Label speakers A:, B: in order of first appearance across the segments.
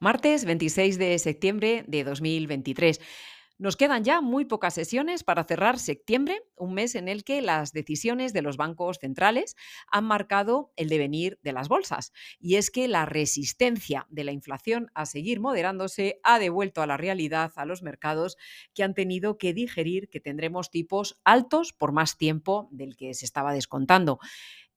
A: Martes 26 de septiembre de 2023. Nos quedan ya muy pocas sesiones para cerrar septiembre, un mes en el que las decisiones de los bancos centrales han marcado el devenir de las bolsas. Y es que la resistencia de la inflación a seguir moderándose ha devuelto a la realidad a los mercados que han tenido que digerir que tendremos tipos altos por más tiempo del que se estaba descontando.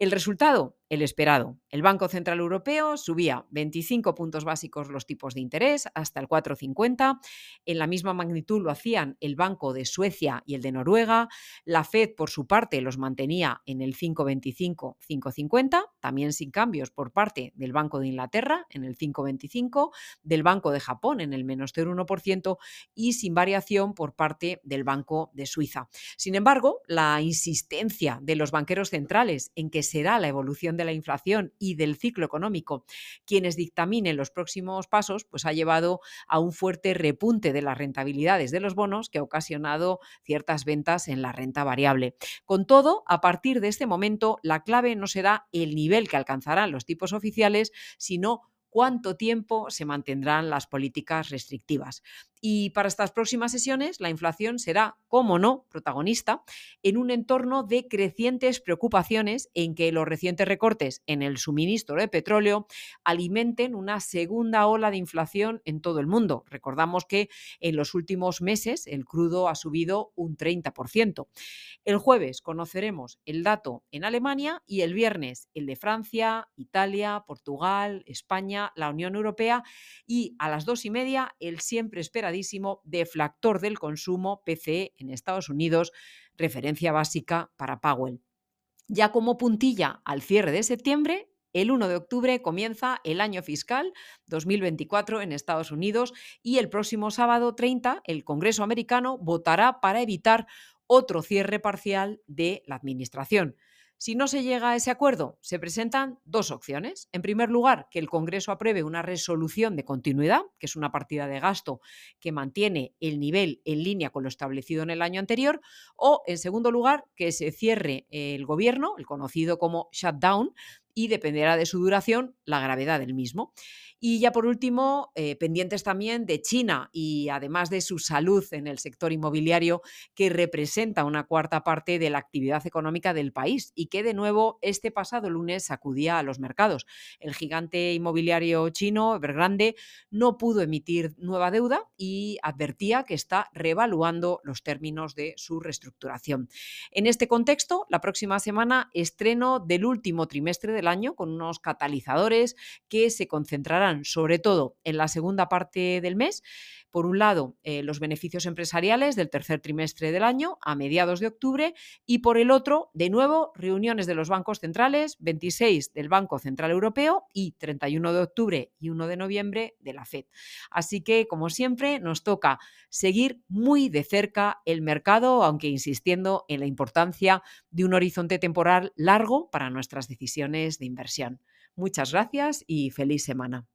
A: El resultado, el esperado. El Banco Central Europeo subía 25 puntos básicos los tipos de interés hasta el 4,50. En la misma magnitud lo hacían el Banco de Suecia y el de Noruega. La Fed, por su parte, los mantenía en el 5,25, 5,50, también sin cambios por parte del Banco de Inglaterra en el 5,25, del Banco de Japón en el menos 0,1% y sin variación por parte del Banco de Suiza. Sin embargo, la insistencia de los banqueros centrales en que será la evolución de la inflación y del ciclo económico quienes dictaminen los próximos pasos, pues ha llevado a un fuerte repunte de las rentabilidades de los bonos que ha ocasionado ciertas ventas en la renta variable. Con todo, a partir de este momento, la clave no será el nivel que alcanzarán los tipos oficiales, sino cuánto tiempo se mantendrán las políticas restrictivas. Y para estas próximas sesiones, la inflación será, como no, protagonista en un entorno de crecientes preocupaciones en que los recientes recortes en el suministro de petróleo alimenten una segunda ola de inflación en todo el mundo. Recordamos que en los últimos meses el crudo ha subido un 30%. El jueves conoceremos el dato en Alemania y el viernes el de Francia, Italia, Portugal, España, la Unión Europea y a las dos y media el siempre espera deflactor del consumo PCE en Estados Unidos, referencia básica para Powell. Ya como puntilla al cierre de septiembre, el 1 de octubre comienza el año fiscal 2024 en Estados Unidos y el próximo sábado 30 el Congreso americano votará para evitar otro cierre parcial de la administración. Si no se llega a ese acuerdo, se presentan dos opciones. En primer lugar, que el Congreso apruebe una resolución de continuidad, que es una partida de gasto que mantiene el nivel en línea con lo establecido en el año anterior, o en segundo lugar, que se cierre el gobierno, el conocido como shutdown, y dependerá de su duración la gravedad del mismo. Y ya por último, eh, pendientes también de China y además de su salud en el sector inmobiliario, que representa una cuarta parte de la actividad económica del país y que de nuevo este pasado lunes sacudía a los mercados. El gigante inmobiliario chino, Evergrande, no pudo emitir nueva deuda y advertía que está revaluando los términos de su reestructuración. En este contexto, la próxima semana estreno del último trimestre del año con unos catalizadores que se concentrarán sobre todo en la segunda parte del mes. Por un lado, eh, los beneficios empresariales del tercer trimestre del año a mediados de octubre y por el otro, de nuevo, reuniones de los bancos centrales, 26 del Banco Central Europeo y 31 de octubre y 1 de noviembre de la Fed. Así que, como siempre, nos toca seguir muy de cerca el mercado, aunque insistiendo en la importancia de un horizonte temporal largo para nuestras decisiones de inversión. Muchas gracias y feliz semana.